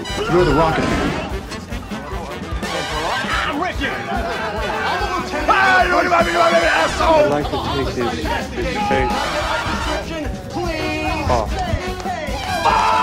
You're the rocket. I'm rich. Ah, you wanna be my baby, asshole. like to take his, his face. Oh.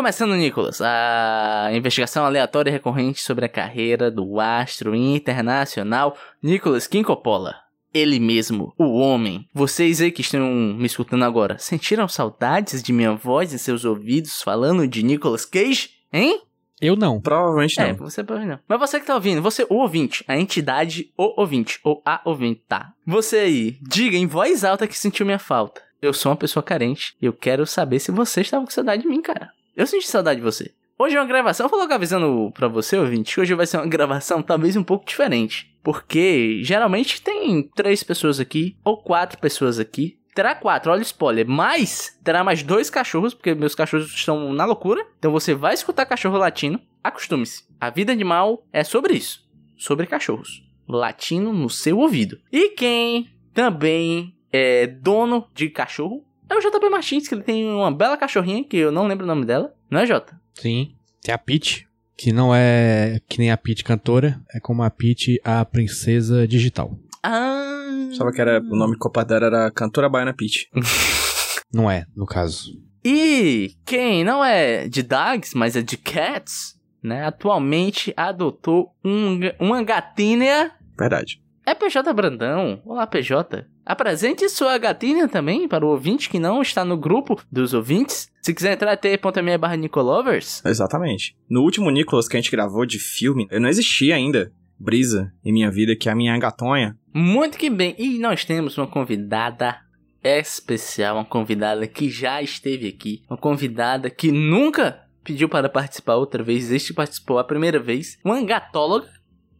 Começando, Nicolas, a investigação aleatória e recorrente sobre a carreira do astro internacional Nicolas Kim Coppola. Ele mesmo, o homem. Vocês aí que estão me escutando agora, sentiram saudades de minha voz em seus ouvidos falando de Nicolas Cage? Hein? Eu não. Provavelmente não. É, você pode não. Mas você que tá ouvindo, você, o ouvinte, a entidade, o ouvinte, ou a ouvinte, tá? Você aí, diga em voz alta que sentiu minha falta. Eu sou uma pessoa carente e eu quero saber se você estava com saudade de mim, cara. Eu senti saudade de você. Hoje é uma gravação, eu vou logo avisando pra você, ouvinte, que hoje vai ser uma gravação talvez um pouco diferente. Porque geralmente tem três pessoas aqui, ou quatro pessoas aqui. Terá quatro, olha o spoiler. Mas terá mais dois cachorros, porque meus cachorros estão na loucura. Então você vai escutar cachorro latino. Acostume-se. A vida animal é sobre isso. Sobre cachorros. Latino no seu ouvido. E quem também é dono de cachorro é o JP Martins, que ele tem uma bela cachorrinha, que eu não lembro o nome dela. Não é, Jota? Sim. Tem a Peach, que não é que nem a Peach cantora, é como a Peach a princesa digital. Ah. Só que era, o nome completo dela era Cantora Baiana Peach. Não é, no caso. E quem não é de dogs, mas é de cats, né? Atualmente adotou um, uma gatinha. Verdade. É PJ Brandão. Olá, PJ. Apresente sua gatinha também para o ouvinte que não está no grupo dos ouvintes. Se quiser entrar, t.me barra Nicolovers. Exatamente. No último Nicolas que a gente gravou de filme, eu não existia ainda Brisa em minha vida, que é a minha gatonha. Muito que bem. E nós temos uma convidada especial, uma convidada que já esteve aqui, uma convidada que nunca pediu para participar outra vez, este participou a primeira vez, uma gatóloga,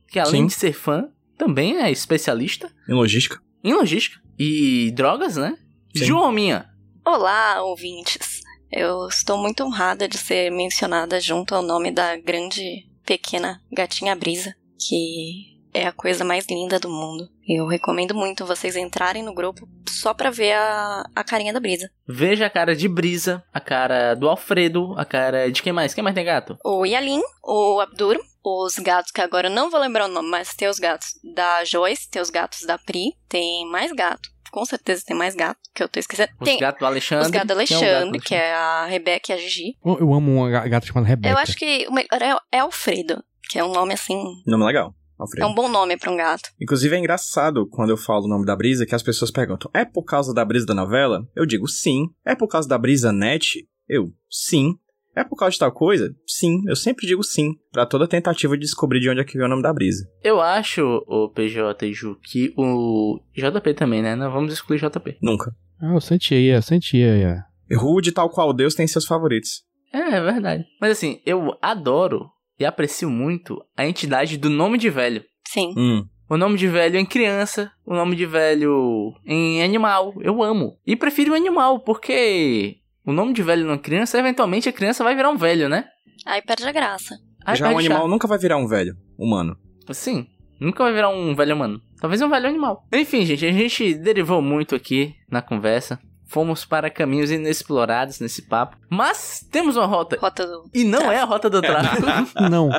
que além Sim. de ser fã, também é especialista Em logística. Em logística e drogas, né? Sim. João Minha. Olá, ouvintes. Eu estou muito honrada de ser mencionada junto ao nome da grande, pequena gatinha Brisa, que é a coisa mais linda do mundo. Eu recomendo muito vocês entrarem no grupo só pra ver a, a carinha da Brisa. Veja a cara de Brisa, a cara do Alfredo, a cara de quem mais? Quem mais tem gato? O Yalin, o Abdur, os gatos que agora eu não vou lembrar o nome, mas tem os gatos da Joyce, tem os gatos da Pri, tem mais gato. Com certeza tem mais gato, que eu tô esquecendo. Os tem gatos do Alexandre. os gatos do Quem é gato do Alexandre, que é a Rebeca e a Gigi. Eu eu amo uma ga- gata chamada Rebeca. Eu acho que o melhor é, é Alfredo, que é um nome assim. Nome legal. É Alfredo. um bom nome pra um gato. Inclusive é engraçado quando eu falo o nome da Brisa que as pessoas perguntam: é por causa da brisa da novela? Eu digo sim. É por causa da brisa net? Eu sim. É por causa de tal coisa? Sim. Eu sempre digo sim. Pra toda tentativa de descobrir de onde é que veio o nome da brisa. Eu acho, o PJ e Ju, que o JP também, né? Não vamos excluir JP. Nunca. Ah, eu sentia, eu sentia. Rude, tal qual Deus, tem seus favoritos. É, é verdade. Mas assim, eu adoro e aprecio muito a entidade do nome de velho. Sim. Hum. O nome de velho em criança, o nome de velho em animal. Eu amo. E prefiro o animal, porque o nome de velho numa criança, eventualmente a criança vai virar um velho, né? Aí perde a graça. Aí Já um animal nunca vai virar um velho humano. Sim, nunca vai virar um velho humano. Talvez um velho animal. Enfim, gente, a gente derivou muito aqui na conversa. Fomos para caminhos inexplorados nesse papo. Mas temos uma rota. Rota do. E não é a rota do tráfego. Não.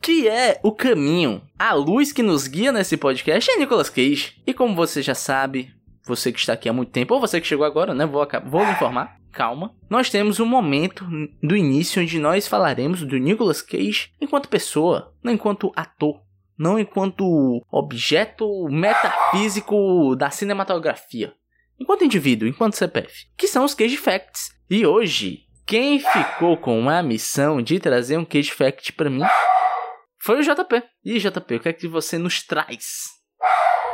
que é o caminho, a luz que nos guia nesse podcast é Nicolas Cage. E como você já sabe, você que está aqui há muito tempo, ou você que chegou agora, né? Vou, vou lhe informar. Calma. Nós temos um momento do início onde nós falaremos do Nicolas Cage enquanto pessoa, não enquanto ator. Não enquanto objeto metafísico da cinematografia. Enquanto indivíduo, enquanto CPF. Que são os Cage Facts. E hoje, quem ficou com a missão de trazer um Cage Fact pra mim foi o JP. E JP, o que é que você nos traz?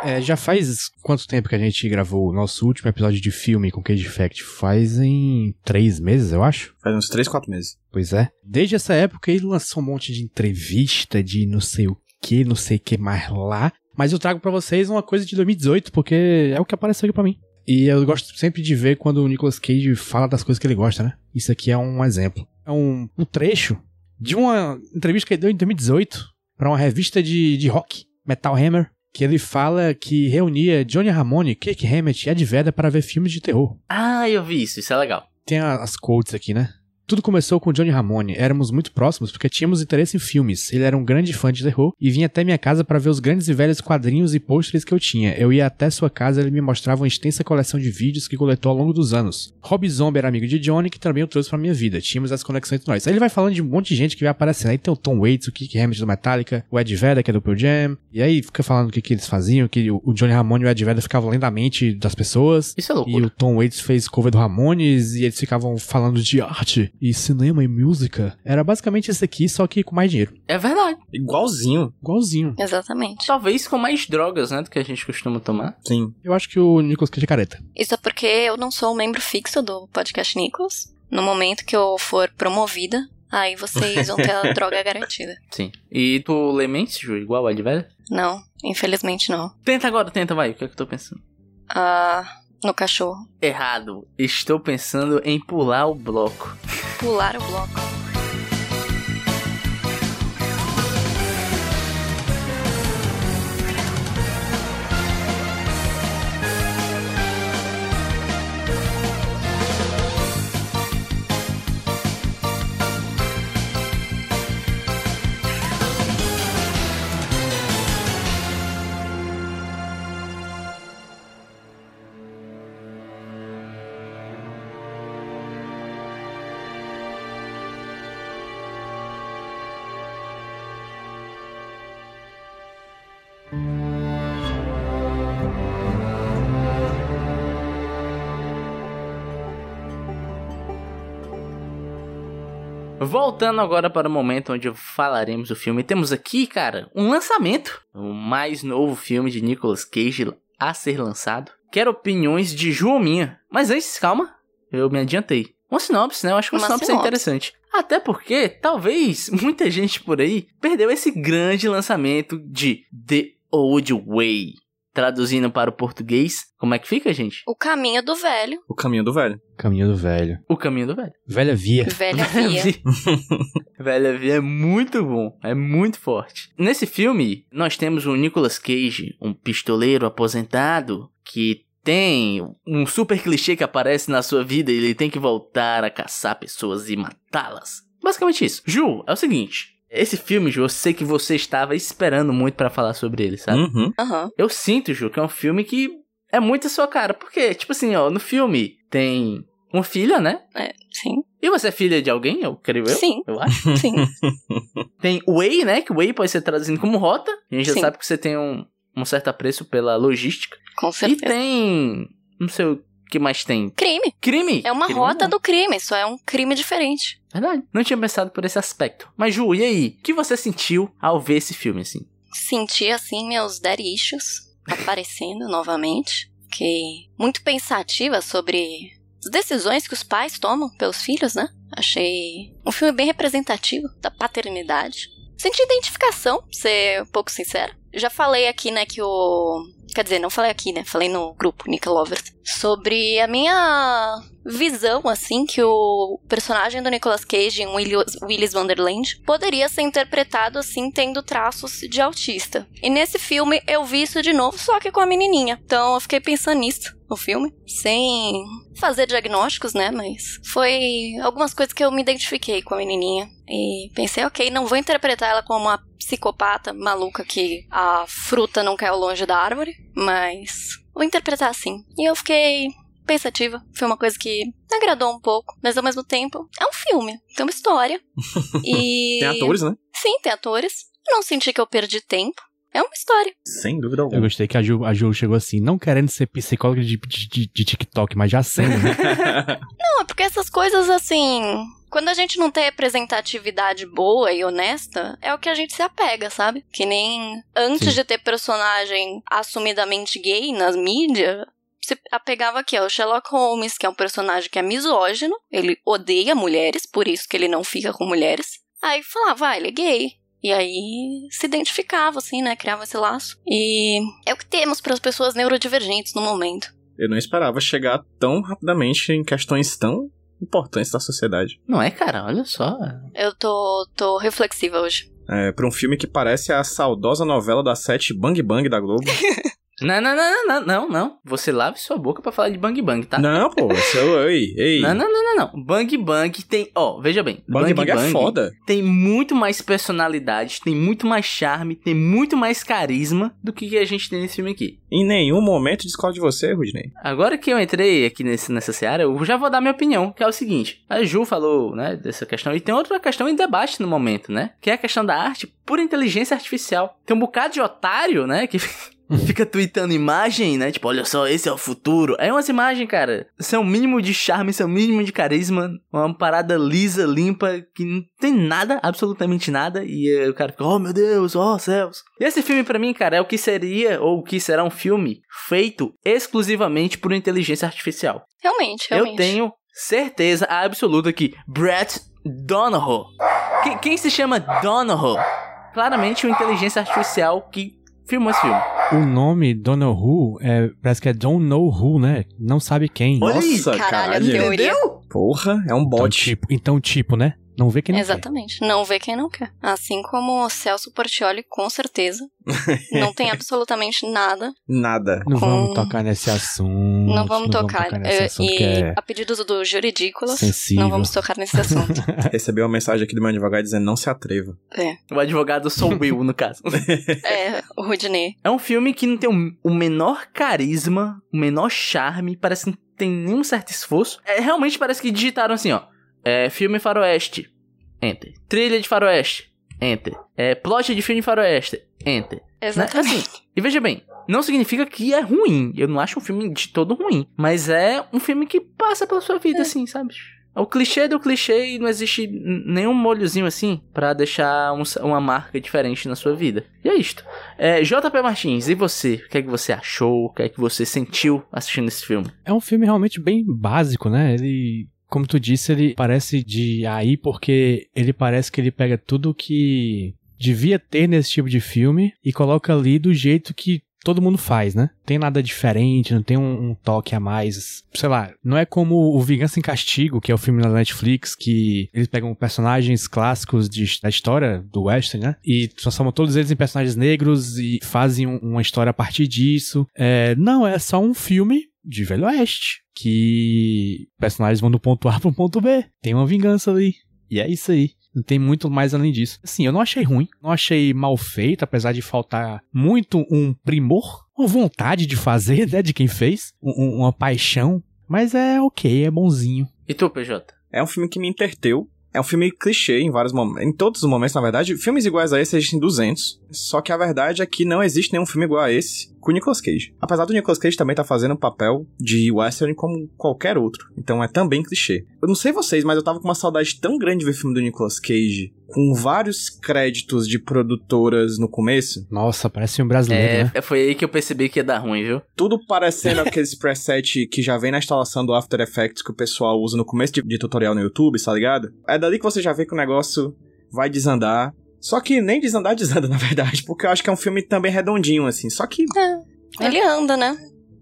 É, já faz quanto tempo que a gente gravou o nosso último episódio de filme com Cage Fact? Faz em três meses, eu acho. Faz uns 3, 4 meses. Pois é. Desde essa época ele lançou um monte de entrevista de não sei o que, não sei o que mais lá. Mas eu trago pra vocês uma coisa de 2018, porque é o que apareceu aqui pra mim. E eu gosto sempre de ver quando o Nicolas Cage fala das coisas que ele gosta, né? Isso aqui é um exemplo. É um, um trecho de uma entrevista que ele deu em 2018 pra uma revista de, de rock, Metal Hammer, que ele fala que reunia Johnny Ramone, Kirk Hammett e Ed Vedder para ver filmes de terror. Ah, eu vi isso, isso é legal. Tem as quotes aqui, né? Tudo começou com Johnny Ramone. Éramos muito próximos porque tínhamos interesse em filmes. Ele era um grande fã de terror e vinha até minha casa para ver os grandes e velhos quadrinhos e pôsteres que eu tinha. Eu ia até sua casa e ele me mostrava uma extensa coleção de vídeos que coletou ao longo dos anos. Rob Zombie era amigo de Johnny, que também eu trouxe pra minha vida. Tínhamos essa conexão entre nós. Aí ele vai falando de um monte de gente que vai aparecendo. Aí tem o Tom Waits, o Kirk Hammett do Metallica, o Ed Vedder, que é do Pearl Jam. E aí fica falando o que, que eles faziam, que o o Johnny Ramone e o Ed Vedder ficavam lentamente das pessoas. Isso é E loucura. o Tom Waits fez cover do Ramones e eles ficavam falando de arte e cinema e música. Era basicamente isso aqui, só que com mais dinheiro. É verdade. Igualzinho. Igualzinho. Exatamente. Talvez com mais drogas, né, do que a gente costuma tomar. Sim. Eu acho que o Nicolas Cage é careta. Isso é porque eu não sou um membro fixo do podcast Nichols. No momento que eu for promovida, aí vocês vão ter a droga garantida. Sim. E tu lê mentes, Ju, igual o Ed velho? Não, infelizmente não. Tenta agora, tenta, vai. O que é que eu tô pensando? Ah, no cachorro. Errado. Estou pensando em pular o bloco. Pular o bloco. Voltando agora para o momento onde falaremos do filme, temos aqui, cara, um lançamento. O mais novo filme de Nicolas Cage a ser lançado. Quero opiniões de João minha. Mas antes, calma, eu me adiantei. Uma sinopse, né? Eu acho que uma, Uma sinopse, é sinopse. interessante. Até porque, talvez, muita gente por aí perdeu esse grande lançamento de The Old Way. Traduzindo para o português, como é que fica, gente? O caminho do velho. O caminho do velho. Caminho do velho. O caminho do velho. Velha via. Velha via. Velha Via é muito bom, é muito forte. Nesse filme, nós temos o Nicolas Cage, um pistoleiro aposentado que tem um super clichê que aparece na sua vida e ele tem que voltar a caçar pessoas e matá-las. Basicamente isso. Ju, é o seguinte. Esse filme, Ju, eu sei que você estava esperando muito pra falar sobre ele, sabe? Uhum. Aham. Eu sinto, Ju, que é um filme que é muito a sua cara. Porque, tipo assim, ó, no filme tem uma filha, né? É, sim. E você é filha de alguém, eu creio eu? Sim. Eu acho. Sim. Tem Way, né? Que Way pode ser traduzido como rota. A gente já Sim. sabe que você tem um, um certo apreço pela logística. Com E certeza. tem. Não sei o que mais tem. Crime. Crime. É uma Crime rota não. do crime, só é um crime diferente. Verdade. Não tinha pensado por esse aspecto. Mas, Ju, e aí? O que você sentiu ao ver esse filme, assim? Senti assim meus issues aparecendo novamente. Fiquei muito pensativa sobre as decisões que os pais tomam pelos filhos, né? Achei um filme bem representativo da paternidade. Senti identificação, pra ser um pouco sincera. Já falei aqui, né, que o. Quer dizer, não falei aqui, né? Falei no grupo Nick Lovers. Sobre a minha visão, assim, que o personagem do Nicolas Cage em Willis, Willis Wonderland poderia ser interpretado, assim, tendo traços de autista. E nesse filme eu vi isso de novo, só que com a menininha. Então eu fiquei pensando nisso no filme, sem fazer diagnósticos, né? Mas foi algumas coisas que eu me identifiquei com a menininha. E pensei, ok, não vou interpretar ela como uma psicopata maluca que a fruta não caiu longe da árvore, mas vou interpretar assim. E eu fiquei pensativa. Foi uma coisa que agradou um pouco, mas ao mesmo tempo é um filme, tem uma história. e Tem atores, né? Sim, tem atores. Eu não senti que eu perdi tempo. É uma história. Sem dúvida Eu alguma. gostei que a Ju, a Ju chegou assim, não querendo ser psicóloga de, de, de- de TikTok, mas já sendo, né? Não, é porque essas coisas assim. Quando a gente não tem representatividade boa e honesta, é o que a gente se apega, sabe? Que nem antes Sim. de ter personagem assumidamente gay nas mídias, se apegava aqui ao Sherlock Holmes, que é um personagem que é misógino, ele odeia mulheres, por isso que ele não fica com mulheres. Aí falava, ah, ele é gay. E aí se identificava, assim, né? Criava esse laço. E é o que temos para as pessoas neurodivergentes no momento. Eu não esperava chegar tão rapidamente em questões tão importantes da sociedade. Não é, cara? Olha só. Eu tô, tô reflexiva hoje. É, pra um filme que parece a saudosa novela da sete Bang Bang da Globo. Não, não, não, não, não, não. Você lave sua boca pra falar de Bang Bang, tá? Não, pô, seu, ei, ei. Não, não, não, não, não. Bang Bang tem. Ó, veja bem. Bang Bang, é foda. tem muito mais personalidade, tem muito mais charme, tem muito mais carisma do que a gente tem nesse filme aqui. Em nenhum momento discordo de você, Rudney. Agora que eu entrei aqui nesse, nessa seara, eu já vou dar minha opinião, que é o seguinte. A Ju falou, né, dessa questão, e tem outra questão em debate no momento, né? Que é a questão da arte por inteligência artificial. Tem um bocado de otário, né, que fica tweetando imagem, né? Tipo, olha só, esse é o futuro. É umas imagens, cara. Isso é um mínimo de charme, isso é um mínimo de carisma. Uma parada lisa, limpa, que não tem nada, absolutamente nada. E eh, o cara fica, oh meu Deus, oh céus. E esse filme, pra mim, cara, é o que seria, ou o que será um filme feito exclusivamente por inteligência artificial. Realmente, realmente. Eu tenho certeza absoluta que Brett Donahoe. Que- quem se chama Donahoe? Claramente uma inteligência artificial que filmou esse filme. O nome Donald Who é, parece que é Don't Know Who, né? Não sabe quem. Olha aí, Nossa, caralho, caralho. eu- Teoria. Porra, é um Então bot. tipo, então, tipo, né? Não vê quem não quer. Exatamente. Não vê quem não quer. Assim como o Celso Portioli, com certeza. não tem absolutamente nada. Nada. Não Com- vamos tocar nesse assunto. Não vamos tocar. nesse eh, assunto e é a pedidos do Juridícolas, sensível. não vamos tocar nesse assunto. Recebi uma mensagem aqui do meu advogado dizendo não se atreva. O advogado sou eu, no caso. é, o Rudney. É um filme que não tem o, o menor carisma, o menor charme, parece que não tem nenhum certo esforço. É, realmente parece que digitaram assim, ó. É, filme faroeste, enter. Trilha de faroeste, enter. É, plot de filme faroeste, enter. Né? Exatamente. Assim, e veja bem, não significa que é ruim. Eu não acho um filme de todo ruim. Mas é um filme que passa pela sua vida, assim, sabe? É o clichê do clichê e não existe nenhum molhozinho assim pra deixar um uma marca diferente na sua vida. E é isto. É, JP Martins, e você? O que é que você achou? O que é que você sentiu assistindo esse filme? É um filme realmente bem básico, né? Ele, como tu disse, ele parece de aí porque ele parece que ele pega tudo que devia ter nesse tipo de filme e coloca ali do jeito que todo mundo faz, né? Tem nada diferente, não tem um, um toque a mais. Sei lá, não é como o Vingança em Castigo, que é o filme da Netflix, que eles pegam personagens clássicos de- da história do Western, né? E transformam todos eles em personagens negros e fazem um- uma história a partir disso. É, não, é só um filme de Velho Oeste, que personagens vão do ponto A pro ponto B. Tem uma vingança ali. E é isso aí. Não tem muito mais além disso. Assim, eu não achei ruim, não achei mal feito, apesar de faltar muito um primor, uma vontade de fazer, né, de quem fez, um- um- uma paixão. Mas é ok, é bonzinho. E tu, PJ? É um filme que me interteu. É um filme clichê em vários momentos. Em todos os momentos, na verdade. Filmes iguais a esse existem 200. Só que a verdade é que não existe nenhum filme igual a esse com o Nicolas Cage. Apesar do Nicolas Cage também estar fazendo um papel de western como qualquer outro. Então é também clichê. Eu não sei vocês, mas eu tava com uma saudade tão grande de ver filme do Nicolas Cage com vários créditos de produtoras no começo. Nossa, parece um brasileiro, É, né? é, foi aí que eu percebi que ia dar ruim, viu? Tudo parecendo aqueles preset que já vem na instalação do After Effects que o pessoal usa no começo de, de tutorial no YouTube, tá ligado? É dali que você já vê que o negócio vai desandar. Só que nem desandar desanda, na verdade, porque eu acho que é um filme também redondinho, assim. Só que Ele anda, né?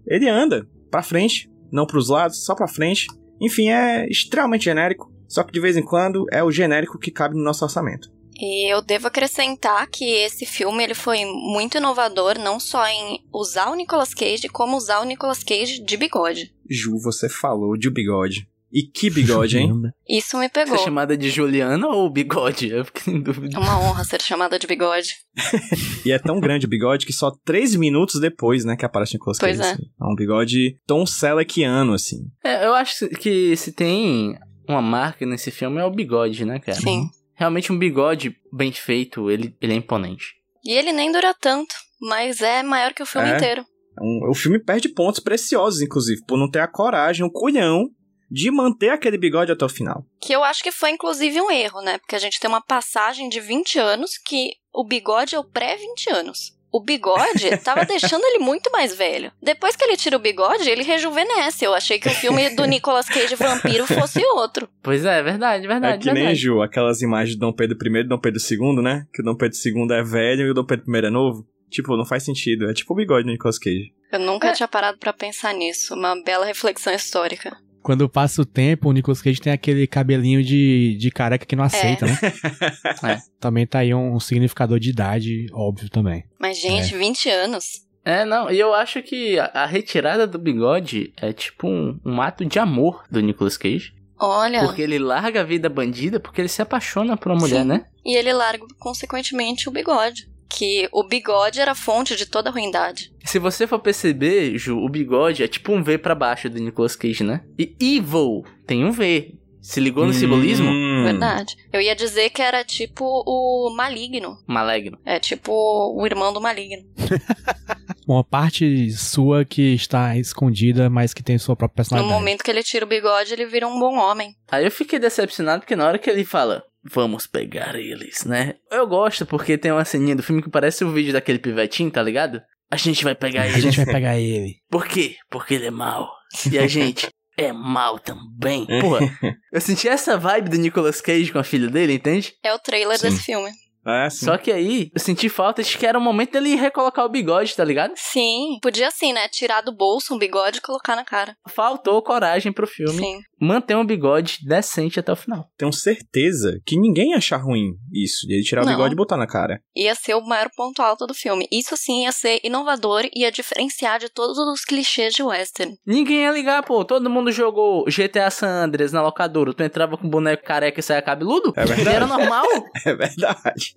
ele anda pra frente, não pros lados, só pra frente. Enfim, é extremamente genérico. Só que de vez em quando é o genérico que cabe no nosso orçamento. E eu devo acrescentar que esse filme ele foi muito inovador, não só em usar o Nicolas Cage, como usar o Nicolas Cage de bigode. Ju, você falou de bigode. E que bigode, hein? Isso me Você pegou. é chamada de Juliana ou Bigode? Eu fiquei em dúvida. É uma honra ser chamada de bigode. E é tão grande o bigode que só três minutos depois, né, que aparece o Nicolas Pois Cage. é. assim. É um bigode Tom Selekiano, assim. É, eu acho que se tem uma marca nesse filme é o bigode, né, cara? Sim. Realmente um bigode bem feito, ele, ele é imponente. E ele nem dura tanto, mas é maior que o filme É. inteiro. Um- o filme perde pontos preciosos, inclusive, por não ter a coragem, o culhão de manter aquele bigode até o final. Que eu acho que foi inclusive um erro, né? Porque a gente tem uma passagem de 20 anos que o bigode é o pré-20 anos. O bigode tava deixando ele muito mais velho. Depois que ele tira o bigode, ele rejuvenesce. Eu achei que o filme do Nicolas Cage Vampiro fosse outro. Pois é, verdade, verdade, é que nem, verdade. Ju, aquelas imagens de Dom Pedro I e Dom Pedro II, né? Que o Dom Pedro II é velho e o Dom Pedro I é novo. Tipo, não faz sentido. É tipo o bigode do Nicolas Cage. Eu nunca tinha parado pra pensar nisso. Uma bela reflexão histórica. Quando passa o tempo, o Nicolas Cage tem aquele cabelinho de, de careca que não aceita, né? É. Também tá aí um significador de idade, óbvio também. Mas, gente, 20 anos. É, não, e eu acho que a, a retirada do bigode é tipo um, um ato de amor do Nicolas Cage. Olha. Porque ele larga a vida bandida porque ele se apaixona por uma mulher, Sim. né? E ele larga, consequentemente, o bigode. Que o bigode era a fonte de toda a ruindade. Se você for perceber, Ju, o bigode é tipo um V pra baixo do Nicolas Cage, né? E evil tem um V. Se ligou no simbolismo? Hum. Verdade. Eu ia dizer que era tipo o maligno. Maligno. É tipo o irmão do maligno. Uma parte sua que está escondida, mas que tem sua própria No personalidade. momento que ele tira o bigode, ele vira um bom homem. Aí eu fiquei decepcionado porque na hora que ele fala, vamos pegar eles, né? Eu gosto porque tem uma ceninha do filme que parece o vídeo daquele pivetinho, tá ligado? A gente vai pegar A eles. gente vai pegar ele. Por quê? Porque ele é mau. E a gente é mau também. Porra, eu senti essa vibe do Nicolas Cage com a filha dele, entende? É o trailer Sim. desse filme. É, sim. Só que aí eu senti falta de que era o momento dele recolocar o bigode, tá ligado? Sim, podia assim, né? Tirar do bolso um bigode e colocar na cara. Faltou coragem pro filme Sim. manter um bigode decente até o final. Tenho certeza que ninguém ia achar ruim isso, de ele tirar o Não. bigode e botar na cara. Ia ser o maior ponto alto do filme. Isso sim ia ser inovador e ia diferenciar de todos os clichês de western. Ninguém ia ligar, pô. Todo mundo jogou GTA San Andreas na locadora. Tu entrava com boneco careca e saia cabeludo? É verdade. Era normal. É verdade.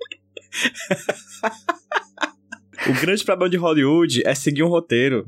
O grande problema de Hollywood é seguir um roteiro.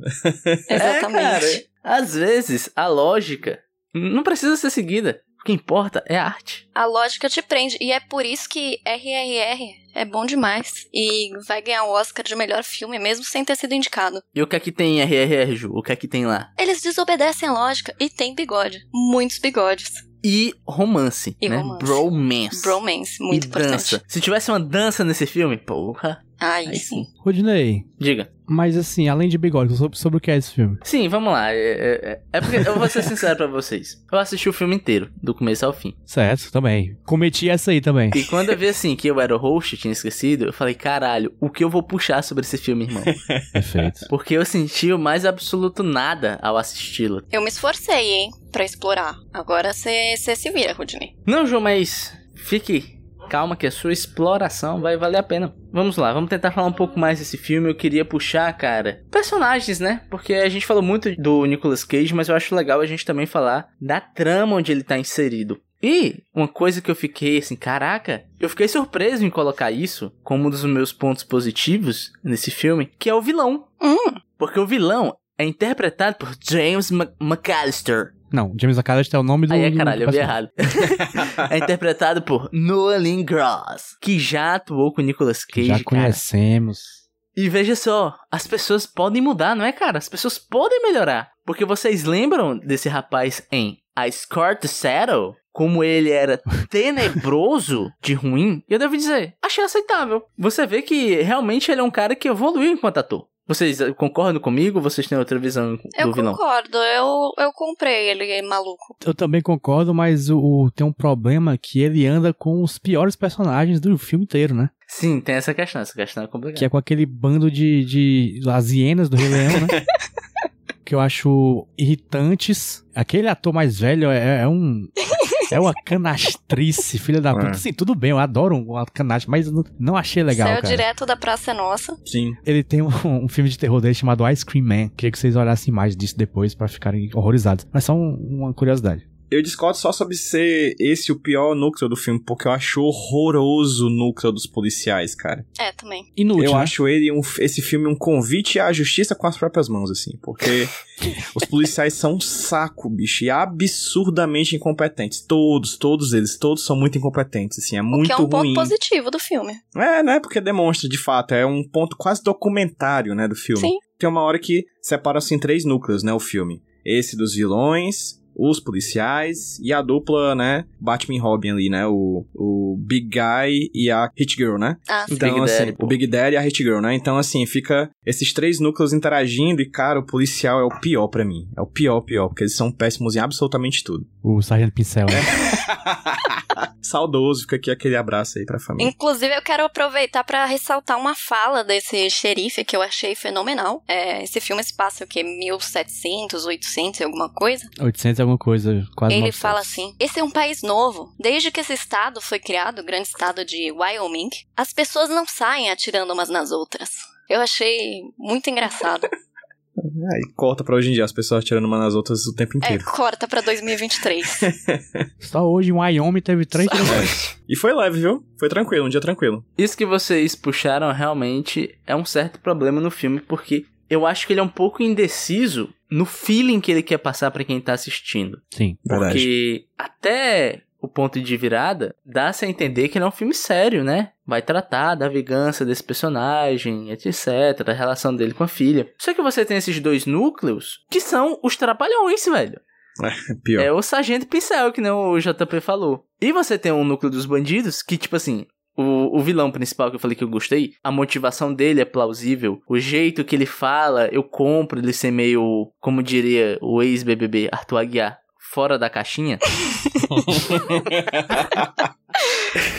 Exatamente. É, cara. Às vezes, a lógica não precisa ser seguida. O que importa é a arte. A lógica te prende. E é por isso que RRR é bom demais. E vai ganhar o Oscar de melhor filme, mesmo sem ter sido indicado. E o que é que tem em RRR, Ju? O que é que tem lá? Eles desobedecem a lógica e tem bigode. Muitos bigodes. E romance, E né? romance. Bromance. Bromance, muito e importante. dança. Se tivesse uma dança nesse filme, porra. Ai, Aí sim. sim. Rodinei, Diga. mas assim, além de bigode, sobre, sobre o que é esse filme? Sim, vamos lá. É, é- é- é porque eu vou ser sincero pra vocês. Eu assisti o filme inteiro, do começo ao fim. Certo, também. Cometi essa aí também. E quando eu vi assim que eu era o host, tinha esquecido, eu falei, caralho, o que eu vou puxar sobre esse filme, irmão? Perfeito. Porque eu senti o mais absoluto nada ao assisti-lo. Eu me esforcei, hein, pra explorar. Agora você se vira, Rudney. Não, João, mas fique calma que a sua exploração vai valer a pena. Vamos lá, vamos tentar falar um pouco mais desse filme. Eu queria puxar, cara, personagens, né? Porque a gente falou muito do Nicolas Cage, mas eu acho legal a gente também falar da trama onde ele tá inserido. E uma coisa que eu fiquei assim, caraca, eu fiquei surpreso em colocar isso como um dos meus pontos positivos nesse filme, que é o vilão. Hum, Porque o vilão é interpretado por James Mc- McAllister. Não, James McAllister é o nome do. Aí é caralho, eu vi errado. é interpretado por Nolan Gross, que já atuou com Nicolas Cage, Já cara. conhecemos. E veja só, as pessoas podem mudar, não é, cara? As pessoas podem melhorar. Porque vocês lembram desse rapaz em A Scar to Settle? Como ele era tenebroso de ruim? E eu devo dizer, achei aceitável. Você vê que realmente ele é um cara que evoluiu enquanto ator. Vocês concordam comigo? Vocês têm outra visão eu do vilão? concordo. Eu, eu comprei ele maluco. Eu também concordo, mas o, o- tem um problema que ele anda com os piores personagens do filme inteiro, né? Sim, tem essa questão. Essa questão é complicada. Que é com aquele bando de, de as hienas do Rei Leão, né? que eu acho irritantes. Aquele ator mais velho é, é um. É uma canastrice, filha da puta. É. Sim, tudo bem, eu adoro um canastre, mas eu não, achei legal, Saiu cara. direto da Praça é Nossa. Sim. Ele tem um, um filme de terror dele chamado Ice Cream Man. Queria que vocês olhassem mais disso depois pra ficarem horrorizados. Mas só um- uma curiosidade. Eu discordo só sobre ser esse o pior núcleo do filme, porque eu acho horroroso o núcleo dos policiais, cara. É, também. Inútil, eu né? acho ele um, esse filme um convite à justiça com as próprias mãos, assim, porque os policiais são um saco, bicho, e absurdamente incompetentes. Todos, todos eles, todos são muito incompetentes, assim, é O muito que é um ruim. ponto positivo do filme. É, né? Porque demonstra, de fato, é um ponto quase documentário, né, do filme. Sim. Tem uma hora que separa-se em três núcleos, né, o filme. Esse dos vilões, os policiais e a dupla, né, Batman e Robin ali, né, o, o Big Guy e a Hit Girl, né? Ah, sim. Então, Big assim, Daddy, o Big Daddy e a Hit Girl, né? Então, assim, fica esses três núcleos interagindo e, cara, o policial é o pior pra mim. É o pior, pior, porque eles são péssimos em absolutamente tudo. O Sargento Pincel, né? Saudoso, fica aqui aquele abraço aí pra família. Inclusive, eu quero aproveitar pra ressaltar uma fala desse xerife que eu achei fenomenal. É, esse filme se passa o quê? 1700, 800 e alguma coisa? 800 e alguma coisa, quase Ele 900. fala assim: esse é um país novo. Desde que esse estado foi criado, o grande estado de Wyoming, as pessoas não saem atirando umas nas outras. Eu achei muito engraçado. Aí corta pra hoje em dia, as pessoas tirando uma nas outras o tempo É, inteiro. corta pra 2023. Só hoje em Wyoming teve três tiroleios. E foi leve, viu? Foi tranquilo, um dia tranquilo. Isso que vocês puxaram realmente é um certo problema no filme, porque eu acho que ele é um pouco indeciso no feeling que ele quer passar pra quem tá assistindo. Sim. Verdade. Porque até o ponto de virada dá-se a entender que ele é um filme sério, né? Vai tratar da vingança desse personagem, etc., da relação dele com a filha. Só que você tem esses dois núcleos que são os trapalhões, velho. Pior. É o Sargento Pincel, que nem o JP falou. E você tem um núcleo dos bandidos que, tipo assim, o, o vilão principal que eu falei que eu gostei, a motivação dele é plausível. O jeito que ele fala, eu compro ele ser meio, como diria o ex-BBB Arthur Aguiar, fora da caixinha.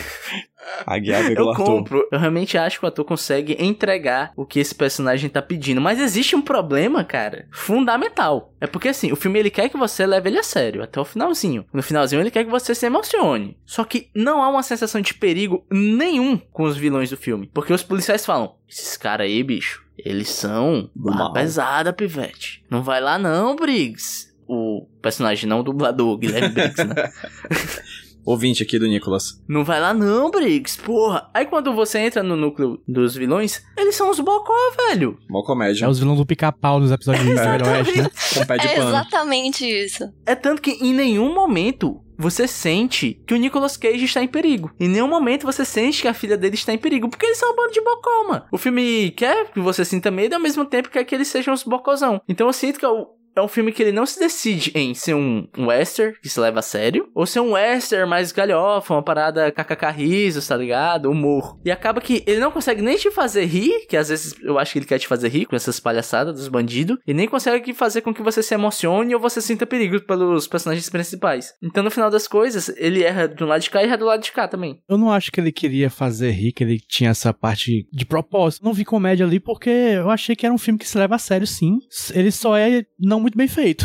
Aguiar Eu pelo Arthur. compro. Eu realmente acho que o ator consegue entregar o que esse personagem tá pedindo. Mas existe um problema, cara, fundamental. É porque assim, o filme ele quer que você leve ele a sério, até o finalzinho. No finalzinho ele quer que você se emocione. Só que não há uma sensação de perigo nenhum com os vilões do filme. Porque os policiais falam: esses caras aí, bicho, eles são mal." pesada, pivete. Não vai lá não, Briggs. O personagem não o dublador, Guilherme Briggs, né? Ouvinte aqui do Nicolas. Não vai lá não, Briggs, porra. Aí quando você entra no núcleo dos vilões, eles são os bocó, velho. Mó comédia. É os vilões do pica-pau nos episódios do Velho Oeste, né? Com pé de é pano. exatamente isso. É tanto que em nenhum momento você sente que o Nicolas Cage está em perigo. Em nenhum momento você sente que a filha dele está em perigo, porque eles são um bando de bocó, mano. O filme quer que você sinta medo e ao mesmo tempo quer que eles sejam os bocozão. Então eu sinto que é o- é um filme que ele não se decide em ser um, western, que se leva a sério, ou ser um western mais galhofa, uma parada kkk risos, tá ligado? Humor. E acaba que ele não consegue nem te fazer rir, que às vezes eu acho que ele quer te fazer rir com essas palhaçadas dos bandidos, e nem consegue fazer com que você se emocione ou você sinta perigo pelos personagens principais. Então no final das coisas, ele erra um lado de cá e erra do lado de cá também. Eu não acho que ele queria fazer rir, que ele tinha essa parte de propósito. Não vi comédia ali porque eu achei que era um filme que se leva a sério, sim. Ele só é não muito bem feito.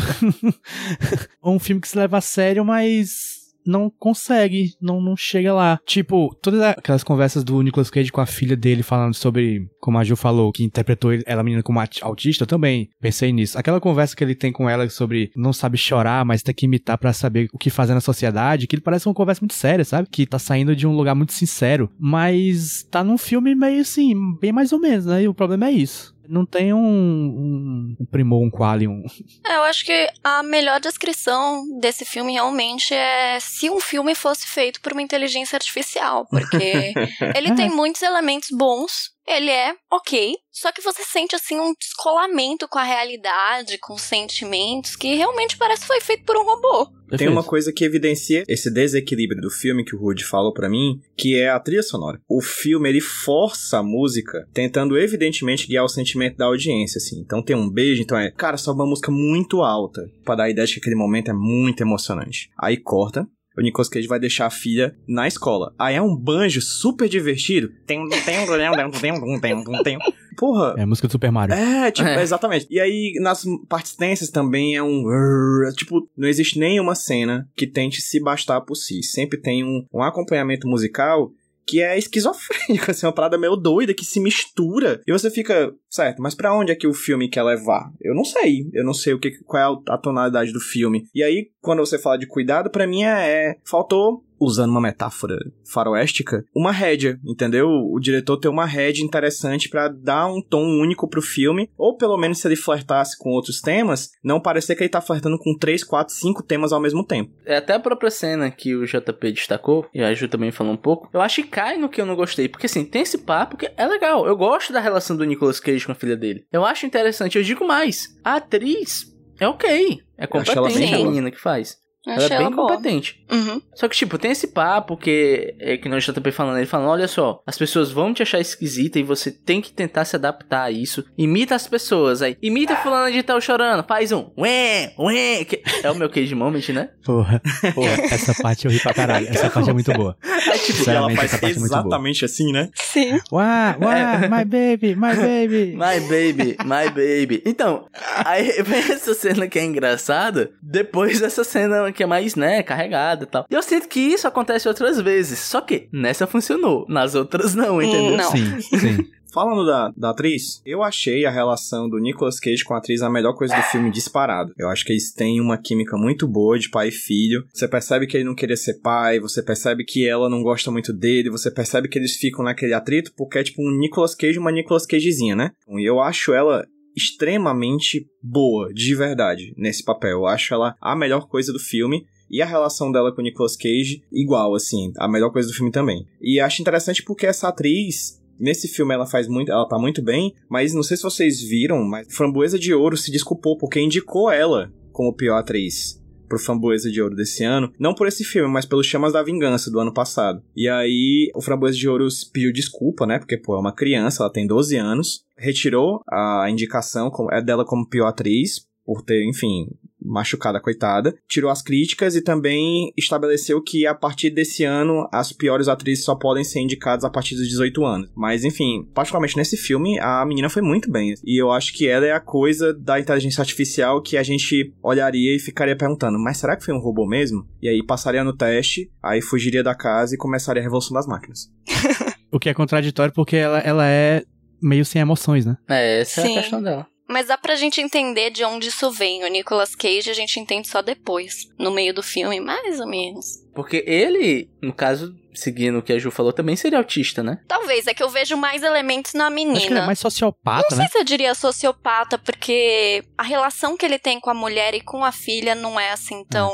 um filme que se leva a sério, mas não consegue, não, não chega lá. Tipo, todas aquelas conversas do Nicolas Cage com a filha dele falando sobre, como a Ju falou, que interpretou ela menina como aut- autista, eu também pensei nisso. Aquela conversa que ele tem com ela sobre não sabe chorar, mas tem que imitar pra saber o que fazer na sociedade, que ele parece uma conversa muito séria, sabe? Que tá saindo de um lugar muito sincero, mas tá num filme meio assim, bem mais ou menos, né? E o problema é isso. Não tem um, um, um primor, um quali, um... É, eu acho que a melhor descrição desse filme realmente é se um filme fosse feito por uma inteligência artificial, porque ele tem muitos elementos bons, ele é ok, só que você sente assim um descolamento com a realidade, com os sentimentos, que realmente parece que foi feito por um robô. Tem uma coisa que evidencia esse desequilíbrio do filme que o Rude falou pra mim, que é a trilha sonora. O filme, ele força a música, tentando evidentemente guiar o sentimento da audiência, assim. Então tem um beijo, então é, cara, sobe uma música muito alta, pra dar a ideia de que aquele momento é muito emocionante. Aí corta, o Nicolas Cage vai deixar a filha na escola. Aí é um banjo super divertido. Tem, tem, tem, tem, tem, tem. Porra, É a música do Super Mario. é, tipo, É. exatamente. E aí, nas partes tensas também é um. Tipo, não existe nenhuma cena que tente se bastar por si. Sempre tem um, um acompanhamento musical que é esquizofrênico, assim, uma parada meio doida que se mistura. E você fica, certo, mas pra onde é que o filme quer levar? Eu não sei. Eu não sei o que, qual é a tonalidade do filme. E aí, quando você fala de cuidado, pra mim é. é faltou usando uma metáfora faroéstica, uma rédea, entendeu? O diretor tem uma rédea interessante pra dar um tom único pro filme, ou pelo menos se ele flertasse com outros temas, não parecer que ele tá flertando com três, quatro, cinco temas ao mesmo tempo. É até a própria cena que o JP destacou, e a Ju também falou um pouco, eu acho que cai no que eu não gostei. Porque assim, tem esse papo que é legal. Eu gosto da relação do Nicolas Cage com a filha dele. Eu acho interessante. Eu digo mais. A atriz é ok. É competente a menina que faz. Eu Ela é bem ela competente. Uhum. Só que, tipo, tem esse papo que é que nós já também falando, ele falando, olha só, as pessoas vão te achar esquisita e você tem que tentar se adaptar a isso. Imita as pessoas aí. Imita fulano de tal chorando, faz um ué, ué, que é o meu cage moment, né? Porra, porra, essa parte eu ri pra caralho. Essa parte é muito boa. Aí, tipo, ela faz essa é exatamente assim, né? Sim. Uá, uá, my baby, my baby. My baby, my baby. Então, aí vem essa cena que é engraçada, depois dessa cena que é mais, né, carregada e tal. E eu sinto que isso acontece outras vezes. Só que nessa funcionou, nas outras não, entendeu? Não. Sim, sim. Falando da, da atriz, eu achei a relação do Nicolas Cage com a atriz a melhor coisa do filme disparado. Eu acho que eles têm uma química muito boa de pai e filho. Você percebe que ele não queria ser pai, você percebe que ela não gosta muito dele, você percebe que eles ficam naquele atrito porque é tipo um Nicolas Cage e uma Nicolas Cagezinha, né? E eu acho ela extremamente boa, de verdade, nesse papel. Eu acho ela a melhor coisa do filme. E a relação dela com o Nicolas Cage, igual, assim, a melhor coisa do filme também. E acho interessante porque essa atriz, nesse filme ela faz muito, ela tá muito bem, mas não sei se vocês viram, mas Framboesa de Ouro se desculpou porque indicou ela como pior atriz pro Framboesa de Ouro desse ano, não por esse filme, mas pelos Chamas da Vingança do ano passado. E aí o Framboesa de Ouro pediu desculpa, né, porque pô, é uma criança, ela tem 12 anos, retirou a indicação é dela como pior atriz por ter, enfim, machucado a coitada, tirou as críticas e também estabeleceu que a partir desse ano as piores atrizes só podem ser indicadas a partir dos 18 anos. Mas enfim, particularmente nesse filme, a menina foi muito bem. E eu acho que ela é a coisa da inteligência artificial que a gente olharia e ficaria perguntando: mas será que foi um robô mesmo? E aí passaria no teste, aí fugiria da casa e começaria a revolução das máquinas. O que é contraditório porque ela, ela é meio sem emoções, né? É, essa é Sim. a questão dela. Mas dá pra gente entender de onde isso vem. O Nicolas Cage a gente entende só depois, no meio do filme, mais ou menos. Porque ele, no caso, seguindo o que a Ju falou, também seria autista, né? Talvez, é que eu vejo mais elementos na Acho que ele é menina. mais sociopata, Não né? sei se eu diria sociopata, porque a relação que ele tem com a mulher e com a filha não é assim tão.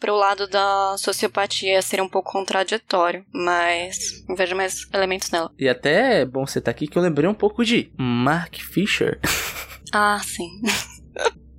Pro lado da sociopatia seria um pouco contraditório, mas eu vejo mais elementos nela. E até é bom você estar aqui que eu lembrei um pouco de Mark Fisher, Ah, sim.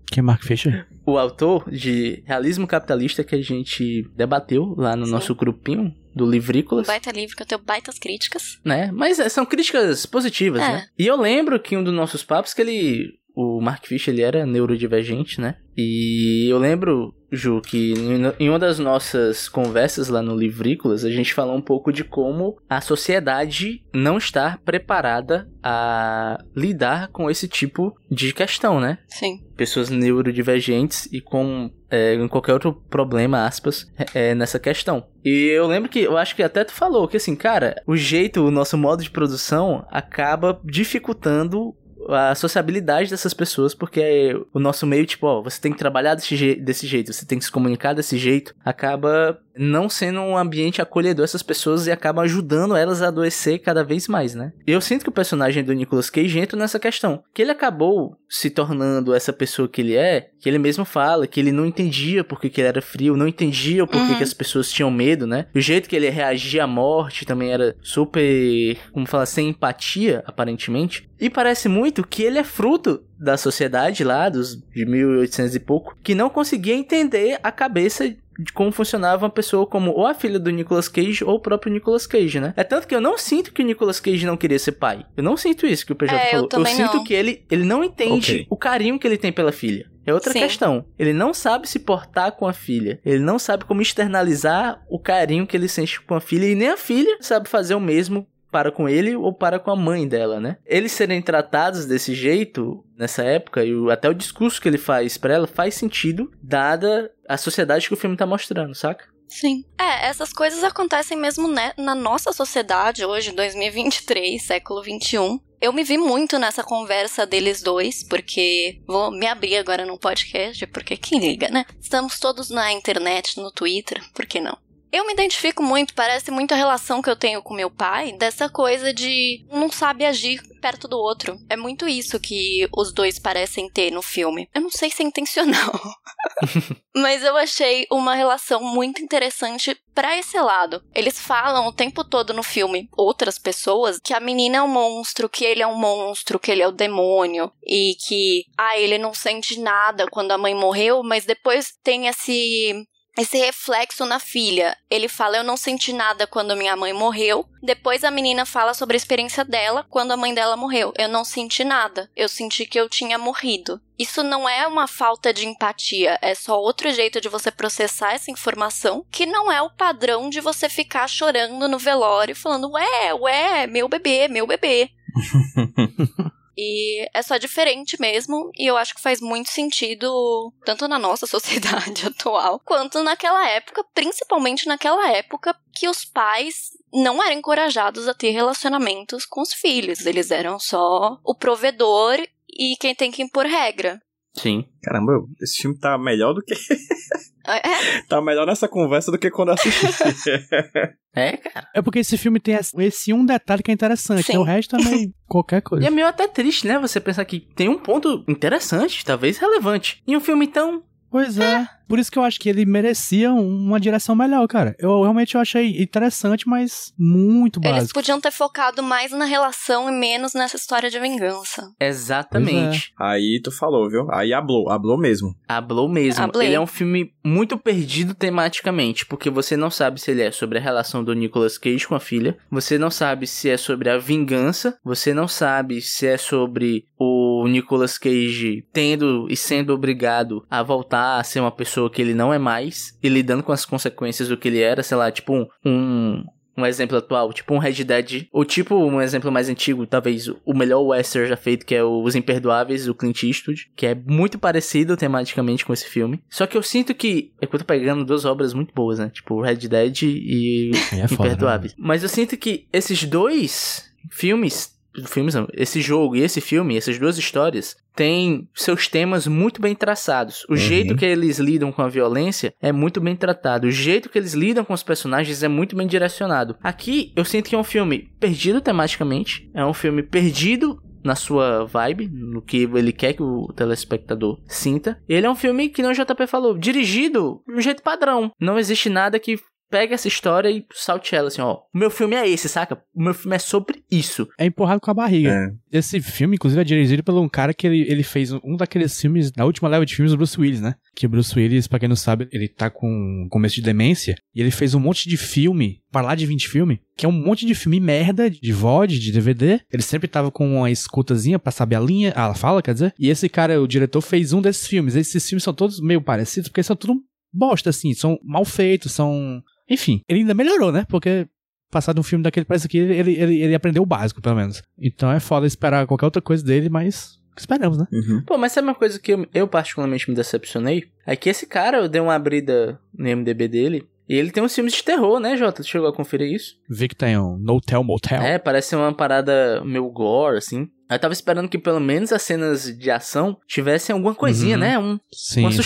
Quem é Mark Fisher? o autor de Realismo Capitalista que a gente debateu lá no Sim. nosso grupinho do Livrícolas. Baita livro que eu tenho baitas críticas. né? Mas é, são críticas positivas, É. né? E eu lembro que um dos nossos papos que ele. O Mark Fisher, ele era neurodivergente, né? E eu lembro, Ju, que em- uma das nossas conversas lá no Livrícolas, a gente falou um pouco de como a sociedade não está preparada a lidar com esse tipo de questão, né? Sim. pessoas neurodivergentes e com é, em qualquer outro problema, aspas, é, nessa questão. E eu lembro que, eu acho que até tu falou que assim, cara, o jeito, o nosso modo de produção acaba dificultando a sociabilidade dessas pessoas, porque o nosso meio, tipo, ó, você tem que trabalhar desse, je desse jeito, você tem que se comunicar desse jeito, acaba não sendo um ambiente acolhedor essas pessoas e acaba ajudando elas a adoecer cada vez mais, né? Eu sinto que o personagem do Nicolas Cage entra nessa questão, que ele acabou se tornando essa pessoa que ele é, que ele mesmo fala que ele não entendia porque que ele era frio, não entendia porque Uhum. que as pessoas tinham medo, né? O jeito que ele reagia à morte também era super, como falar, sem empatia, aparentemente. E parece muito que ele é fruto da sociedade lá, dos de 1800 e pouco, que não conseguia entender a cabeça de como funcionava uma pessoa como ou a filha do Nicolas Cage ou o próprio Nicolas Cage, né? É tanto que eu não sinto que o Nicolas Cage não queria ser pai. Eu não sinto isso que o PJ É, eu falou. também sinto não. que ele, ele não entende Ok. o carinho que ele tem pela filha. É outra Sim. questão. Ele não sabe se portar com a filha. Ele não sabe como externalizar o carinho que ele sente com a filha. E nem a filha sabe fazer o mesmo para com ele ou para com a mãe dela, né? Eles serem tratados desse jeito nessa época e até o discurso que ele faz pra ela faz sentido dada a sociedade que o filme tá mostrando, saca? Sim. É, essas coisas acontecem mesmo né, na nossa sociedade hoje, 2023, século 21. Eu me vi muito nessa conversa deles dois, porque vou me abrir agora num podcast, porque quem liga, né? Estamos todos na internet, no Twitter, por que não? Eu me identifico muito, parece muito a relação que eu tenho com meu pai, dessa coisa de não sabe agir perto do outro. É muito isso que os dois parecem ter no filme. Eu não sei se é intencional, mas eu achei uma relação muito interessante para esse lado. Eles falam o tempo todo no filme, outras pessoas, que a menina é um monstro, que ele é um monstro, que ele é o demônio e que ah, ele não sente nada quando a mãe morreu, mas depois tem esse esse reflexo na filha. Ele fala: Eu não senti nada quando minha mãe morreu. Depois a menina fala sobre a experiência dela quando a mãe dela morreu. Eu não senti nada. Eu senti que eu tinha morrido. Isso não é uma falta de empatia, é só outro jeito de você processar essa informação, que não é o padrão de você ficar chorando no velório falando: Ué, ué, meu bebê, meu bebê. E é só diferente mesmo, e eu acho que faz muito sentido, tanto na nossa sociedade atual, quanto naquela época, principalmente naquela época que os pais não eram encorajados a ter relacionamentos com os filhos. Eles eram só o provedor e quem tem que impor regra. Sim. Caramba, esse filme tá melhor do que. É, tá melhor nessa conversa do que quando eu assisti. É, cara. É porque esse filme tem esse- um detalhe que é interessante, Sim. né? O resto também, qualquer E coisa. é meio até triste, né? Você pensar que tem um ponto interessante, talvez relevante. Em um filme tão. Pois é. Por isso que eu acho que ele merecia um- uma direção melhor, cara. Eu realmente eu achei interessante, mas muito eles básico. podiam ter focado mais na relação e menos nessa história de vingança. Exatamente. Aí tu falou, viu? Aí hablou, hablou mesmo. Hablou mesmo. Hablei. Ele é um filme muito perdido tematicamente, porque você não sabe se ele é sobre a relação do Nicolas Cage com a filha, você não sabe se é sobre a vingança, você não sabe se é sobre o Nicolas Cage tendo e sendo obrigado a voltar a ser uma pessoa que ele não é mais e lidando com as consequências do que ele era, sei lá, tipo um, um um exemplo atual, tipo um Red Dead, ou tipo um exemplo mais antigo, talvez o melhor western já feito, que é Os Imperdoáveis, do Clint Eastwood, que é muito parecido tematicamente com esse filme. Só que eu sinto que, é que eu tô pegando duas obras muito boas, né? Tipo Red Dead e é foda, né? Imperdoáveis. Mas eu sinto que esses dois filmes, filmes não, esse jogo e esse filme, essas duas histórias, têm seus temas muito bem traçados. O Uhum. jeito que eles lidam com a violência é muito bem tratado. O jeito que eles lidam com os personagens é muito bem direcionado. Aqui, eu sinto que é um filme perdido tematicamente, é um filme perdido na sua vibe, no que ele quer que o telespectador sinta. Ele é um filme que, não o JP falou, dirigido de um jeito padrão. Não existe nada que pegue essa história e salte ela assim, ó. O meu filme é esse, saca? O meu filme é sobre isso. É empurrado com a barriga. É. Esse filme, inclusive, é dirigido por um cara que ele, ele fez um daqueles filmes, da última leva de filmes do Bruce Willis, né? Que o Bruce Willis, pra quem não sabe, ele tá com começo de demência. E ele fez um monte de filme, para lá de 20 filme, que é um monte de filme merda, de VOD, de DVD. Ele sempre tava com uma escutazinha pra saber a linha, a fala, quer dizer. E esse cara, o diretor, fez um desses filmes. Esses filmes são todos meio parecidos, porque são tudo bosta, assim. São mal feitos, são... Enfim, ele ainda melhorou, né? Porque passado um filme daquele parece que ele, ele, ele, ele aprendeu o básico, pelo menos. Então é foda esperar qualquer outra coisa dele, mas esperamos, né? Uhum. Pô, mas sabe uma coisa que eu, eu particularmente me decepcionei? É que esse cara, eu dei uma abrida no MDB dele. E ele tem uns filmes de terror, né, Jota? Tu chegou a conferir isso? Vi que tem um No Tell Motel. É, parece uma parada meio gore, assim. Eu tava esperando que pelo menos as cenas de ação tivessem alguma coisinha, Uhum. né? Um, sim, uma sim.